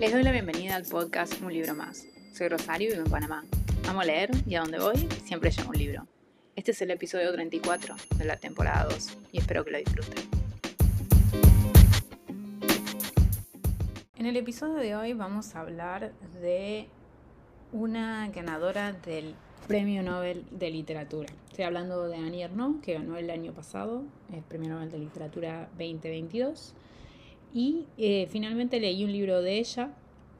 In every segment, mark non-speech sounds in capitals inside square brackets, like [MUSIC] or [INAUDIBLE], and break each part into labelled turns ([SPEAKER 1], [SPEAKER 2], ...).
[SPEAKER 1] Les doy la bienvenida al podcast Un libro más. Soy Rosario y vivo en Panamá. Amo leer y a donde voy siempre llevo un libro. Este es el episodio 34 de la temporada 2 y espero que lo disfruten. En el episodio de hoy vamos a hablar de una ganadora del Premio Nobel de Literatura. Estoy hablando de Annie Ernaux, que ganó el año pasado el Premio Nobel de Literatura 2022. Y eh, finalmente leí un libro de ella,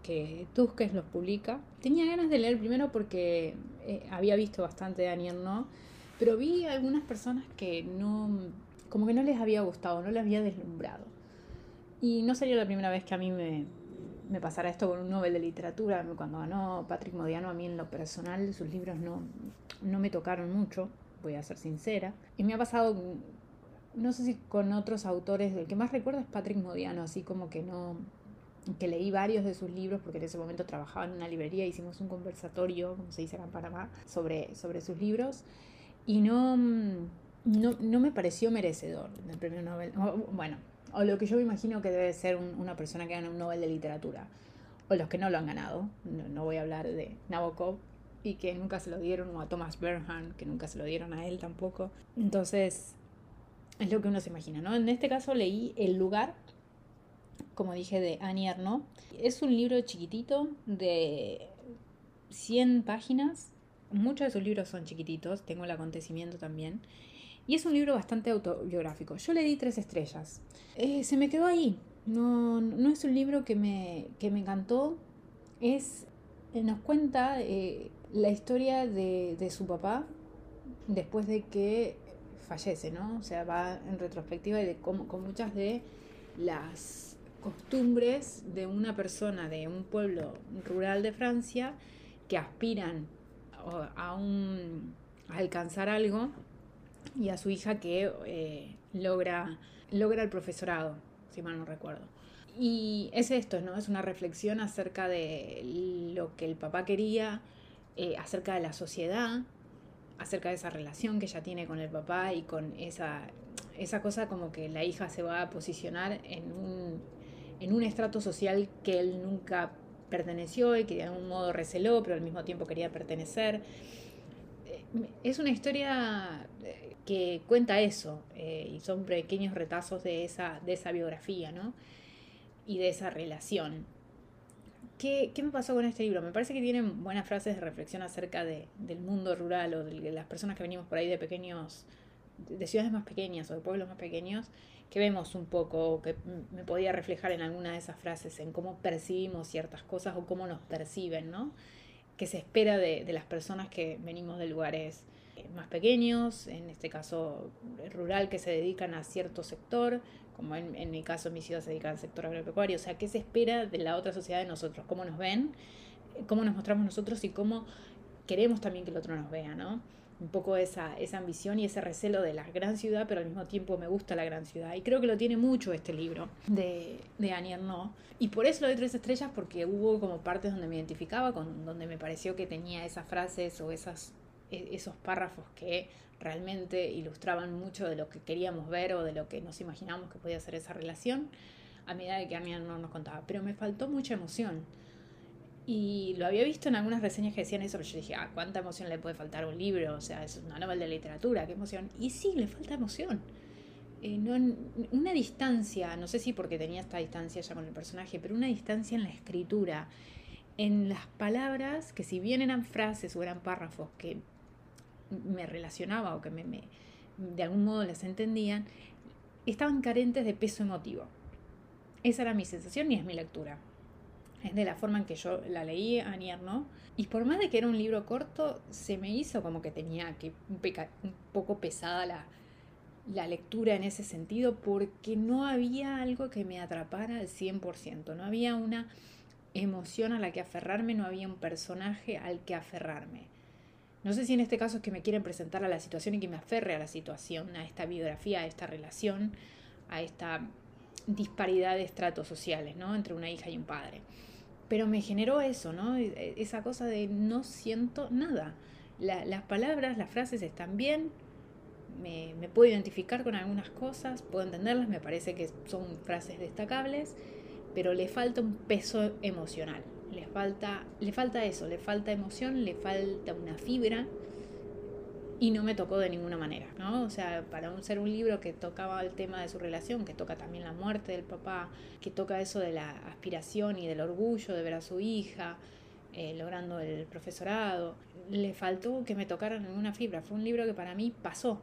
[SPEAKER 1] que Tusquets los publica. Tenía ganas de leer primero porque eh, había visto bastante de Annie Ernaux, pero vi algunas personas que no, como que no les había gustado, no les había deslumbrado. Y no sería la primera vez que a mí me, me pasara esto con un Nobel de Literatura. Cuando ganó Patrick Modiano, a mí en lo personal sus libros no, no me tocaron mucho, voy a ser sincera. Y me ha pasado, no sé si con otros autores, el que más recuerdo es Patrick Modiano, así como que no que leí varios de sus libros porque en ese momento trabajaba en una librería, hicimos un conversatorio, como se dice acá en Panamá, sobre, sobre sus libros y no, no, no me pareció merecedor del premio Nobel. Bueno, o lo que yo me imagino que debe ser una persona que gana un Nobel de Literatura, o los que no lo han ganado, no, voy a hablar de Nabokov, y que nunca se lo dieron, o a Thomas Bernhardt, que nunca se lo dieron a él tampoco. Entonces, es lo que uno se imagina, ¿no? En este caso leí El lugar, como dije, de Annie Ernaux. Es un libro chiquitito de 100 páginas. Muchos de sus libros son chiquititos, tengo el acontecimiento también. Y es un libro bastante autobiográfico. Yo le di tres estrellas. Eh, se me quedó ahí. No, no es un libro que me, que me encantó. Es, eh, nos cuenta eh, la historia de, de, su papá después de que fallece, ¿no? O sea, va en retrospectiva de cómo, con muchas de las costumbres de una persona de un pueblo rural de Francia que aspiran a, un, alcanzar algo y a su hija que eh, logra, logra el profesorado, si mal no recuerdo. Y es esto, ¿no? Es una reflexión acerca de lo que el papá quería, eh, acerca de la sociedad, acerca de esa relación que ella tiene con el papá y con esa, esa cosa como que la hija se va a posicionar en un, en un estrato social que él nunca perteneció y que de algún modo receló, pero al mismo tiempo quería pertenecer. Eh, es una historia que cuenta eso, eh, y son pequeños retazos de esa, de esa biografía, ¿no? Y de esa relación. ¿Qué, ¿Qué, me pasó con este libro? Me parece que tienen buenas frases de reflexión acerca de, del mundo rural o de las personas que venimos por ahí de pequeños, de ciudades más pequeñas o de pueblos más pequeños, que vemos un poco, que me podía reflejar en alguna de esas frases, en cómo percibimos ciertas cosas o cómo nos perciben, ¿no? Que se espera de, de las personas que venimos de lugares más pequeños, en este caso rural, que se dedican a cierto sector, como en, mi caso, mi ciudad se dedica al sector agropecuario. O sea, ¿qué se espera de la otra sociedad de nosotros? ¿Cómo nos ven? ¿Cómo nos mostramos nosotros? Y cómo queremos también que el otro nos vea, ¿no? Un poco esa, esa ambición y ese recelo de la gran ciudad, pero al mismo tiempo me gusta la gran ciudad. Y creo que lo tiene mucho este libro de, de Annie Ernaux. Y por eso lo doy tres estrellas, porque hubo como partes donde me identificaba, con, donde me pareció que tenía esas frases o esas esos párrafos que realmente ilustraban mucho de lo que queríamos ver o de lo que nos imaginamos que podía ser esa relación, a medida de que Arnia no nos contaba. Pero me faltó mucha emoción. Y lo había visto en algunas reseñas que decían eso, pero yo dije, ah, ¿cuánta emoción le puede faltar a un libro? O sea, es una novela de literatura, qué emoción. Y sí, le falta emoción. Eh, no, una distancia, no sé si porque tenía esta distancia ya con el personaje, pero una distancia en la escritura, en las palabras, que si bien eran frases o eran párrafos que me relacionaba o que me, de algún modo las entendían, estaban carentes de peso emotivo. Esa era mi sensación y es mi lectura. Es de la forma en que yo la leí a ¿no? Y por más de que era un libro corto, se me hizo como que tenía que un, un poco pesada la, la lectura en ese sentido porque no había algo que me atrapara al 100%, no había una emoción a la que aferrarme, no había un personaje al que aferrarme. No sé si en este caso es que me quieren presentar a la situación y que me aferre a la situación, a esta biografía, a esta relación, a esta disparidad de estratos sociales, ¿no? Entre una hija y un padre. Pero me generó eso, ¿no? E, e, esa cosa de no siento nada. las palabras, las frases están bien, me, puedo identificar con algunas cosas, puedo entenderlas, me parece que son frases destacables, pero le falta un peso emocional. Le falta, le falta eso, le falta emoción, le falta una fibra y no me tocó de ninguna manera, ¿no? O sea, para ser un libro que tocaba el tema de su relación, que toca también la muerte del papá, que toca eso de la aspiración y del orgullo de ver a su hija eh, logrando el profesorado, le faltó que me tocara ninguna fibra. Fue un libro que para mí pasó.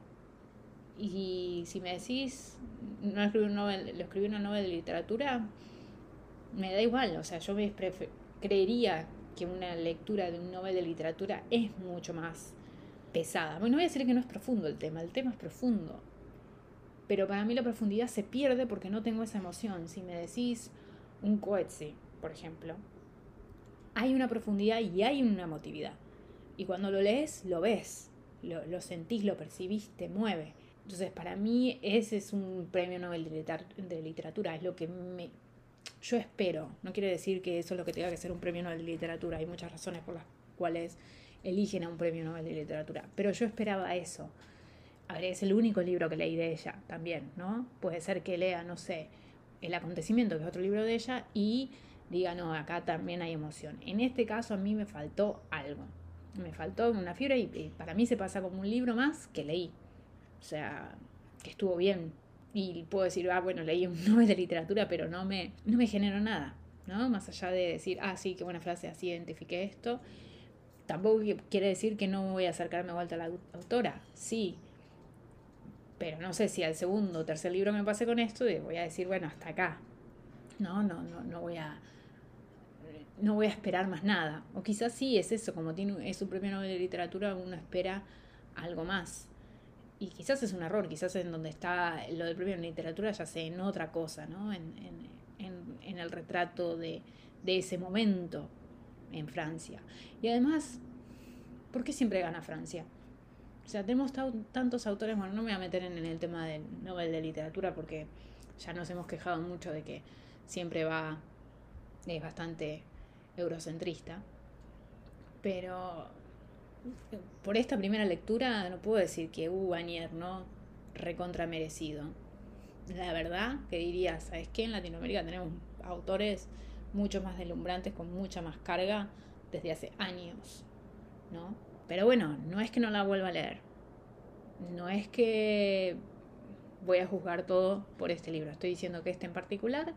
[SPEAKER 1] Y si me decís, no escribí un novel, lo escribí una novela de literatura, me da igual. O sea, yo me creería que una lectura de un novel de literatura es mucho más pesada. Bueno, no voy a decir que no es profundo el tema, el tema es profundo. Pero para mí la profundidad se pierde porque no tengo esa emoción. Si me decís un coetze, por ejemplo, hay una profundidad y hay una emotividad. Y cuando lo lees, lo ves, lo, lo sentís, lo percibís, te mueve. Entonces, para mí ese es un premio Nobel de, literatura, es lo que me, yo espero. No quiere decir que eso es lo que tenga que ser un premio Nobel de literatura, hay muchas razones por las cuales eligen a un premio Nobel de literatura, pero yo esperaba eso. A ver, es el único libro que leí de ella también, ¿no? Puede ser que lea, no sé, El acontecimiento, que es otro libro de ella, y diga, no, acá también hay emoción. En este caso a mí me faltó algo. Me faltó una fibra y, para mí se pasa como un libro más que leí. O sea, que estuvo bien. Y puedo decir, ah, bueno, leí un [LAUGHS] Nobel de literatura, pero no me, no me generó nada. ¿no? Más allá de decir, ah, sí, qué buena frase, así identifiqué esto. Tampoco quiere decir que no voy a acercarme a vuelta a la autora. Sí. Pero no sé si al segundo o tercer libro me pase con esto, voy a decir, bueno, hasta acá. No, no, no, no voy a no voy a esperar más nada. O quizás sí es eso, como tiene, es su premio Nobel de literatura, uno espera algo más. Y quizás es un error, quizás en donde está lo del premio en literatura ya sé en otra cosa, ¿no? En, el retrato de, ese momento en Francia. Y además, ¿por qué siempre gana Francia? O sea, tenemos tantos autores, bueno, no me voy a meter en, el tema del Nobel de literatura porque ya nos hemos quejado mucho de que siempre va, es bastante eurocentrista, pero por esta primera lectura no puedo decir que uh, Anier, ¿no? Recontra merecido. La verdad que diría, ¿sabes qué? En Latinoamérica tenemos autores mucho más deslumbrantes, con mucha más carga, desde hace años, ¿no? Pero bueno, no es que no la vuelva a leer. No es que voy a juzgar todo por este libro. Estoy diciendo que este en particular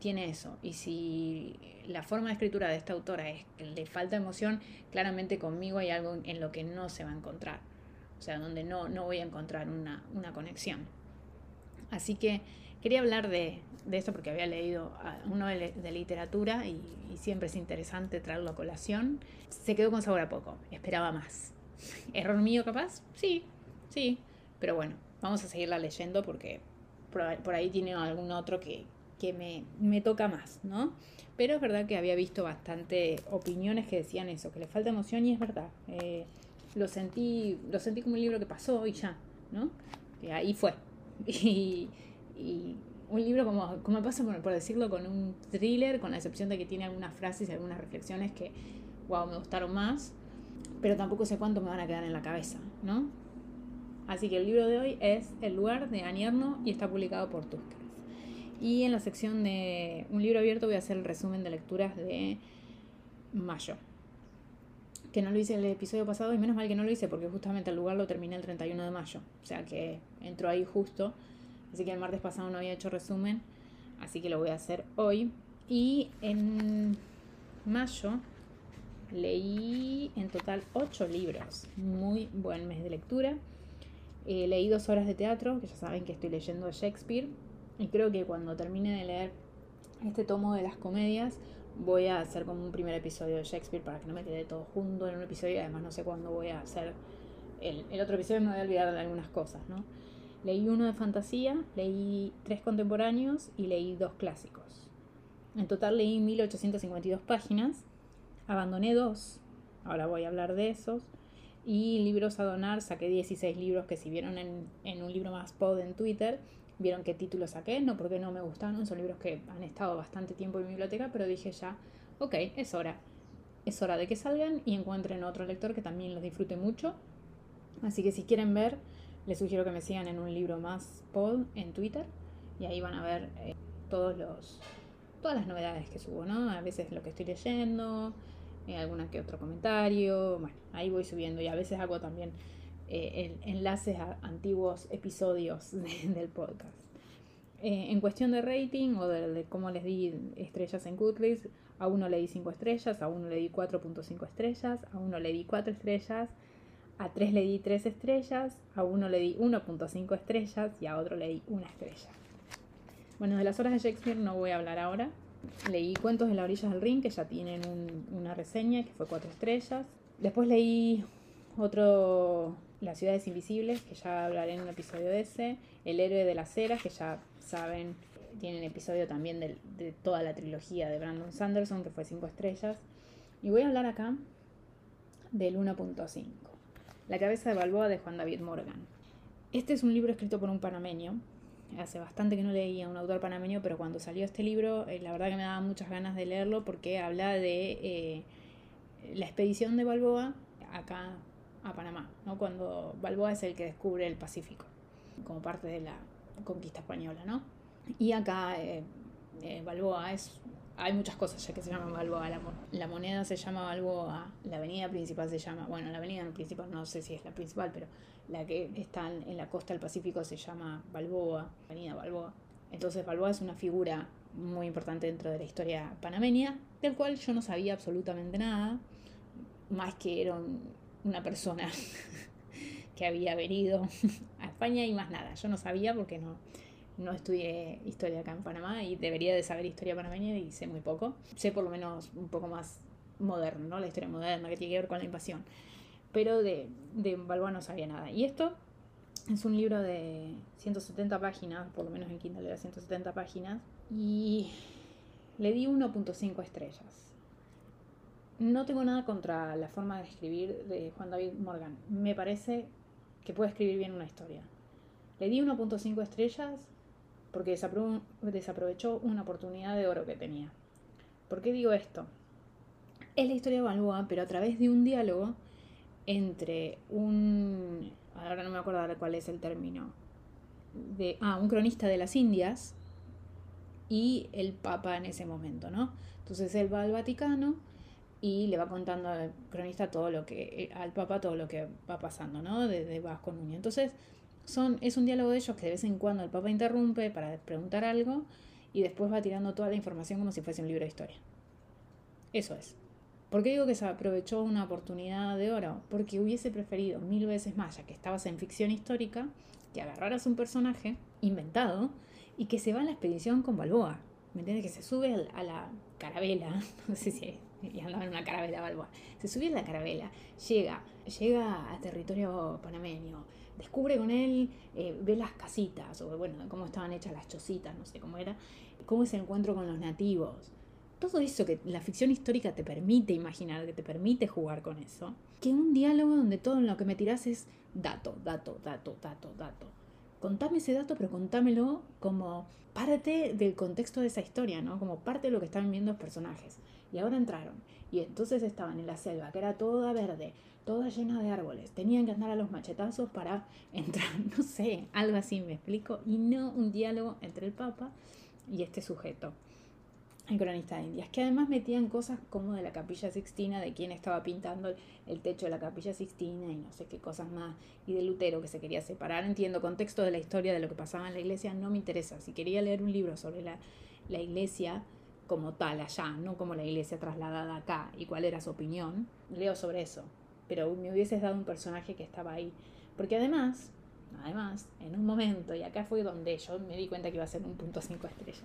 [SPEAKER 1] tiene eso. Y si la forma de escritura de esta autora es que le falta emoción, claramente conmigo hay algo en lo que no se va a encontrar. O sea, donde no, no voy a encontrar una, conexión. Así que quería hablar de, esto porque había leído uno de, de literatura y, y, siempre es interesante traerlo a colación. Se quedó con sabor a poco, esperaba más. [LAUGHS] ¿Error mío capaz? Sí, sí. Pero bueno, vamos a seguirla leyendo porque por ahí tiene algún otro que, que me, me toca más, ¿no? Pero es verdad que había visto bastante opiniones que decían eso, que le falta emoción y es verdad. Eh, lo sentí, lo sentí como un libro que pasó y ya, ¿no? Y ahí fue. [LAUGHS] Y, un libro como, como pasa por, decirlo con un thriller, con la excepción de que tiene algunas frases y algunas reflexiones que, wow, me gustaron más, pero tampoco sé cuánto me van a quedar en la cabeza, ¿no? Así que el libro de hoy es El lugar de Anierno y está publicado por Tusca. Y en la sección de un libro abierto voy a hacer el resumen de lecturas de mayo. Que no lo hice el episodio pasado y menos mal que no lo hice porque justamente el lugar lo terminé el 31 de mayo. O sea que entró ahí justo. Así que el martes pasado no había hecho resumen. Así que lo voy a hacer hoy. Y en mayo leí en total 8 libros. Muy buen mes de lectura. Eh, leí dos horas de teatro, que ya saben que estoy leyendo Shakespeare y creo que cuando termine de leer este tomo de las comedias, voy a hacer como un primer episodio de Shakespeare para que no me quede todo junto en un episodio y además no sé cuándo voy a hacer el, el otro episodio, me voy a olvidar de algunas cosas, ¿no? Leí uno de fantasía, leí tres contemporáneos y leí dos clásicos. En total leí 1852 páginas, abandoné dos, ahora voy a hablar de esos, y libros a donar, saqué 16 libros que si vieron en, en un libro más pod en Twitter, vieron qué títulos saqué, no porque no me gustaron, son libros que han estado bastante tiempo en mi biblioteca, pero dije ya, ok, es hora. Es hora de que salgan y encuentren otro lector que también los disfrute mucho. Así que si quieren ver, les sugiero que me sigan en un libro más pod en Twitter y ahí van a ver eh, todos los, todas las novedades que subo, ¿no? A veces lo que estoy leyendo, eh, alguna que otro comentario, bueno, ahí voy subiendo y a veces hago también eh, enlaces a antiguos episodios [LAUGHS] del podcast. Eh, en cuestión de rating o de, cómo les di estrellas en Goodreads, a uno le di 5 estrellas, a uno le di 4.5 estrellas, a uno le di 4 estrellas, a tres le di 3 estrellas, a uno le di 1.5 estrellas y a otro le di 1 estrella. Bueno, de las horas de Shakespeare no voy a hablar ahora. Leí Cuentos de la orilla del ring, que ya tienen una reseña, que fue 4 estrellas. Después leí otro, Las ciudades invisibles, que ya hablaré en un episodio de ese. El héroe de las eras, que ya saben, tienen episodio también de, de toda la trilogía de Brandon Sanderson, que fue 5 estrellas. Y voy a hablar acá del 1.5. La cabeza de Balboa de Juan David Morgan. Este es un libro escrito por un panameño. Hace bastante que no leía un autor panameño, pero cuando salió este libro, eh, la verdad que me daba muchas ganas de leerlo porque habla de eh, la expedición de Balboa acá a Panamá. Cuando Balboa es el que descubre el Pacífico como parte de la conquista española. ¿no? Y acá eh, Balboa es hay muchas cosas ya que se llaman Balboa. La, moneda se llama Balboa, la avenida principal se llama, bueno, la avenida principal no sé si es la principal, pero la que está en la costa del Pacífico se llama Balboa, avenida Balboa. Entonces Balboa es una figura muy importante dentro de la historia panameña, del cual yo no sabía absolutamente nada, más que era una persona [LAUGHS] que había venido [LAUGHS] a España y más nada. Yo no sabía porque no, no estudié historia acá en Panamá y debería de saber historia panameña y sé muy poco. Sé por lo menos un poco más moderno, ¿no? La historia moderna que tiene que ver con la invasión. Pero de, de Balboa no sabía nada. Y esto es un libro de 170 páginas, por lo menos en Kindle era 170 páginas, y le di 1.5 estrellas. No tengo nada contra la forma de escribir de Juan David Morgan. Me parece que puede escribir bien una historia. Le di 1.5 estrellas porque desaprovechó una oportunidad de oro que tenía. ¿Por qué digo esto? Es la historia de Balboa, pero a través de un diálogo entre un... Ahora no me acuerdo cuál es el término. De, ah, un cronista de las Indias y el Papa en ese momento, ¿no? Entonces él va al Vaticano y le va contando al cronista todo lo que, al Papa todo lo que va pasando, ¿no? Desde Vasco Núñez. Entonces es un diálogo de ellos que de vez en cuando el Papa interrumpe para preguntar algo y después va tirando toda la información como si fuese un libro de historia. Eso es. ¿Por qué digo que se aprovechó una oportunidad de oro? Porque hubiese preferido mil veces más, ya que estabas en ficción histórica, que agarraras un personaje inventado y que se va a la expedición con Balboa. ¿Me entiendes? Que se sube a la carabela, [LAUGHS] no sé si [LAUGHS] y andaba en una carabela Balboa. Se sube a la carabela, llega, llega a territorio panameño, descubre con él, eh, ve las casitas, o bueno, cómo estaban hechas las chocitas, no sé cómo era, cómo es el encuentro con los nativos. Todo eso que la ficción histórica te permite imaginar, que te permite jugar con eso. Que un diálogo donde todo lo que me tiras es dato, dato, dato, dato, dato. Contame ese dato, pero contámelo como parte del contexto de esa historia, ¿no? Como parte de lo que están viendo los personajes. Y ahora entraron. Y entonces estaban en la selva, que era toda verde, toda llena de árboles. Tenían que andar a los machetazos para [LAUGHS] entrar, no sé, algo así me explico. Y no un diálogo entre el Papa y este sujeto, el cronista de Indias, que además metían cosas como de la capilla sixtina, de quién estaba pintando el techo de la capilla sixtina y no sé qué cosas más, y de Lutero que se quería separar. Entiendo, contexto de la historia de lo que pasaba en la iglesia no me interesa. Si quería leer un libro sobre la, la iglesia, como tal allá, no como la iglesia trasladada acá y cuál era su opinión, leo sobre eso. Pero me hubieses dado un personaje que estaba ahí. Porque además, además, en un momento, y acá fue donde yo me di cuenta que iba a ser un punto cinco estrellas.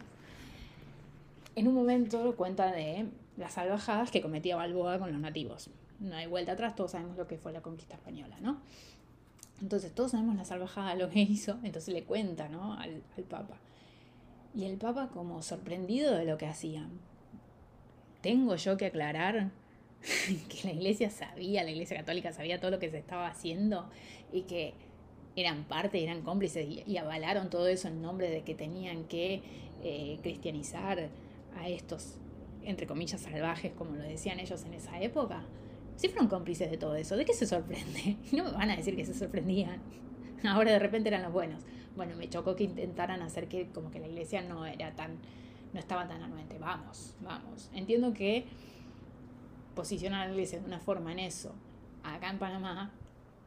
[SPEAKER 1] En un momento cuenta de las salvajadas que cometía Balboa con los nativos. No hay vuelta atrás, todos sabemos lo que fue la conquista española, ¿no? Entonces todos sabemos la salvajada, lo que hizo, entonces le cuenta, ¿no? Al, al Papa. Y el Papa como sorprendido de lo que hacían. Tengo yo que aclarar [LAUGHS] que la iglesia sabía, la iglesia católica sabía todo lo que se estaba haciendo y que eran parte, eran cómplices y, avalaron todo eso en nombre de que tenían que eh, cristianizar a estos, entre comillas, salvajes, como lo decían ellos en esa época. Si fueron cómplices de todo eso, ¿de qué se sorprende? [LAUGHS] No me van a decir que se sorprendían. [LAUGHS] Ahora de repente eran los buenos. Bueno, me chocó que intentaran hacer que como que la iglesia no era tan no estaba tan anuente. Vamos, vamos. Entiendo que posicionar a la iglesia de una forma en eso, acá en Panamá,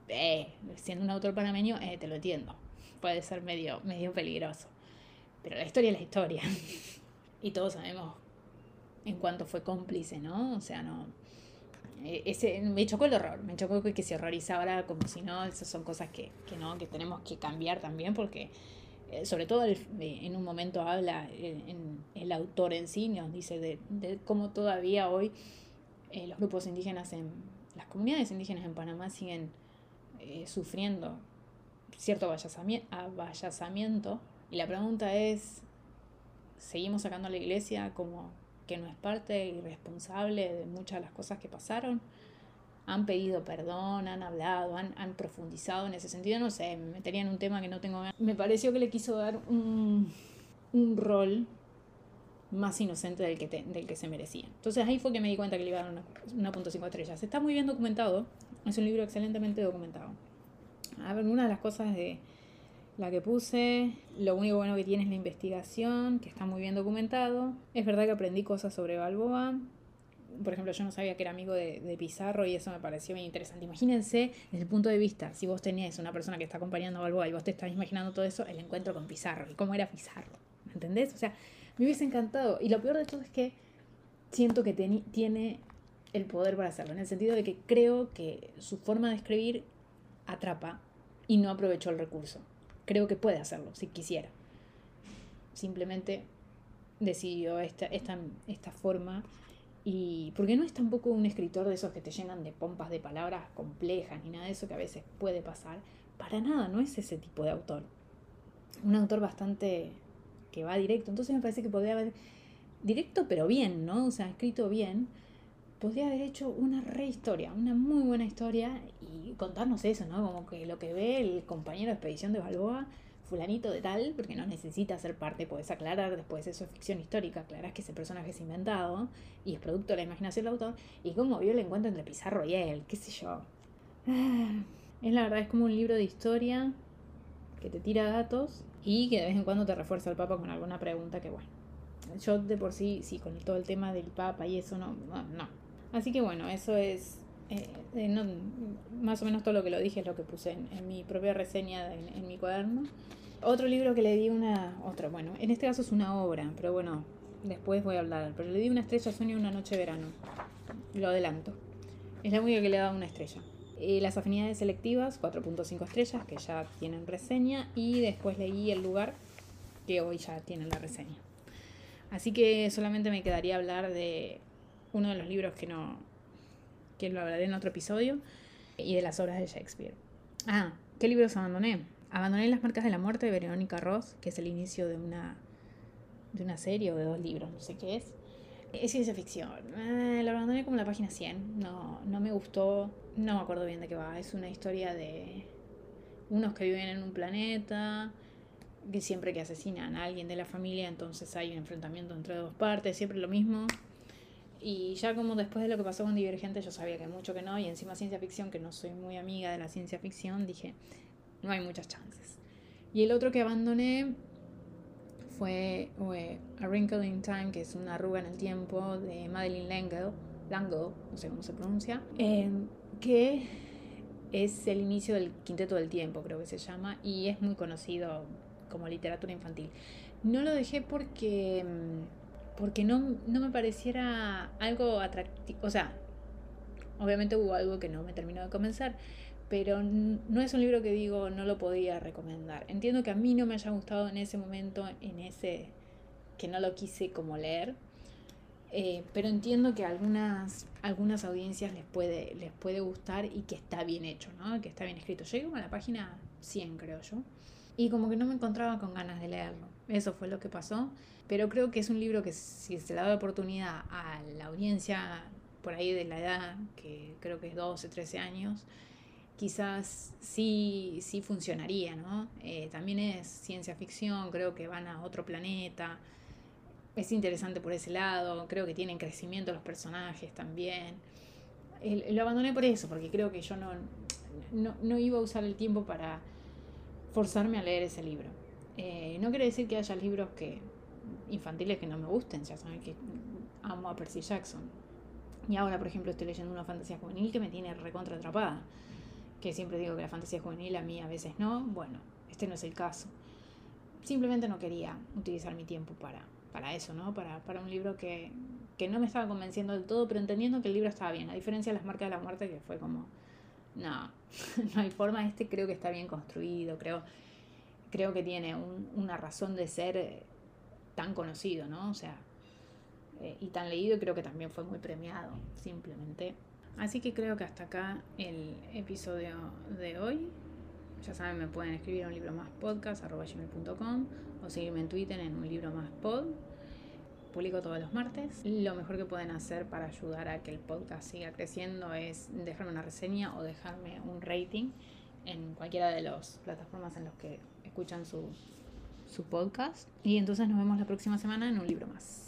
[SPEAKER 1] eh, siendo un autor panameño, eh, te lo entiendo. Puede ser medio, medio peligroso. Pero la historia es la historia. [LAUGHS] y todos sabemos en cuánto fue cómplice, ¿no? O sea, no. Eh, ese, me chocó el horror, me chocó que, se horroriza ahora como si no, esas son cosas que, que no, que tenemos que cambiar también porque eh, sobre todo en un momento habla el autor en sí, nos dice de, de cómo todavía hoy eh, los grupos indígenas en las comunidades indígenas en Panamá siguen sufriendo cierto avallazamiento. Y la pregunta es, ¿seguimos sacando a la iglesia como que no es parte irresponsable de muchas de las cosas que pasaron. Han pedido perdón, han hablado, han, han profundizado en ese sentido. No sé, me metería en un tema que no tengo. Me pareció que le quiso dar un, un rol más inocente del que, del que se merecía. Entonces ahí fue que me di cuenta que le iba a dar una, una .5 estrellas. Está muy bien documentado, es un libro excelentemente documentado. A ver, una de las cosas de, la que puse. Lo único bueno que tiene es la investigación, que está muy bien documentado. Es verdad que aprendí cosas sobre Balboa. Por ejemplo, yo no sabía que era amigo de, Pizarro y eso me pareció muy interesante. Imagínense desde el punto de vista, si vos tenías una persona que está acompañando a Balboa y vos te estás imaginando todo eso, el encuentro con Pizarro y cómo era Pizarro. ¿Me entendés? O sea, me hubiese encantado. Y lo peor de todo es que siento que tiene el poder para hacerlo, en el sentido de que creo que su forma de escribir atrapa y no aprovechó el recurso creo que puede hacerlo si quisiera. Simplemente decidió esta, esta, esta forma y porque no es tampoco un escritor de esos que te llenan de pompas de palabras complejas ni nada de eso que a veces puede pasar. Para nada, no es ese tipo de autor. Un autor bastante que va directo. Entonces me parece que podría haber directo pero bien, ¿no? O sea, escrito bien podría haber hecho una re historia, una muy buena historia y contarnos eso, ¿no? Como que lo que ve el compañero de expedición de Balboa, fulanito de tal, porque no necesita ser parte, puedes aclarar después eso es ficción histórica, aclarás que ese personaje es inventado y es producto de la imaginación del autor, y cómo vio el encuentro entre Pizarro y él, qué sé yo. [SIGHS] Es la verdad, es como un libro de historia que te tira datos y que de vez en cuando te refuerza el Papa con alguna pregunta que, bueno, yo de por sí, sí, con todo el tema del Papa y eso, no, no, no Así que bueno, eso es eh, más o menos todo lo que lo dije es lo que puse en, mi propia reseña en, mi cuaderno. Otro libro que le di una, otro, bueno, en este caso es una obra, pero bueno, después voy a hablar, pero le di una estrella Sueño una noche de verano, lo adelanto. Es la única que le he dado una estrella. Y las afinidades selectivas, 4.5 estrellas, que ya tienen reseña, y después leí El lugar, que hoy ya tienen la reseña. Así que solamente me quedaría hablar de uno de los libros que no que lo hablaré en otro episodio y de las obras de Shakespeare. Ah, ¿qué libros abandoné? Abandoné Las marcas de la muerte de Verónica Ross, que es el inicio de una de una serie o de dos libros, no sé qué es. Es ciencia ficción. Eh, lo abandoné como la página 100. No, no me gustó. No me acuerdo bien de qué va. Es una historia de unos que viven en un planeta que siempre que asesinan a alguien de la familia, entonces hay un enfrentamiento entre dos partes, siempre lo mismo. Y ya como después de lo que pasó con Divergente, yo sabía que mucho que no, y encima ciencia ficción, que no soy muy amiga de la ciencia ficción, dije, no hay muchas chances. Y el otro que abandoné fue A Wrinkle in Time, que es una arruga en el tiempo, de Madeline L'Engle, Langle, no sé cómo se pronuncia, em, que es el inicio del Quinteto del Tiempo, creo que se llama, y es muy conocido como literatura infantil. No lo dejé porque em, porque no, me pareciera algo atractivo, o sea, obviamente hubo algo que no me terminó de convencer, pero no es un libro que digo no lo podía recomendar. Entiendo que a mí no me haya gustado en ese momento, en ese que no lo quise como leer, eh, pero entiendo que a algunas, algunas audiencias les puede, les puede gustar y que está bien hecho, ¿no? que está bien escrito. Llego a la página 100, creo yo, y como que no me encontraba con ganas de leerlo. Eso fue lo que pasó. Pero creo que es un libro que si se le da oportunidad a la audiencia por ahí de la edad, que creo que es 12, 13 años, quizás sí, sí funcionaría, ¿no? Eh, también es ciencia ficción, creo que van a otro planeta, es interesante por ese lado, creo que tienen crecimiento los personajes también. lo abandoné por eso, porque creo que yo no, no, no iba a usar el tiempo para forzarme a leer ese libro. Eh, no quiere decir que haya libros que infantiles que no me gusten, ya saben que amo a Percy Jackson. Y ahora, por ejemplo, estoy leyendo una fantasía juvenil que me tiene recontra atrapada. Que siempre digo que la fantasía juvenil a mí a veces no. Bueno, este no es el caso. Simplemente no quería utilizar mi tiempo para, para eso, ¿no? Para, para un libro que, que no me estaba convenciendo del todo, pero entendiendo que el libro estaba bien. A diferencia de las marcas de la muerte, que fue como, no, [LAUGHS] no hay forma. Este creo que está bien construido, creo, creo que tiene una razón de ser tan conocido, ¿no? O sea, eh, y tan leído y creo que también fue muy premiado, simplemente. Así que creo que hasta acá el episodio de hoy. Ya saben, me pueden escribir a un libro más podcast o seguirme en Twitter en un libro más pod. Publico todos los martes. Lo mejor que pueden hacer para ayudar a que el podcast siga creciendo es dejarme una reseña o dejarme un rating en cualquiera de las plataformas en las que escuchan su, su podcast. Y entonces nos vemos la próxima semana en un libro más.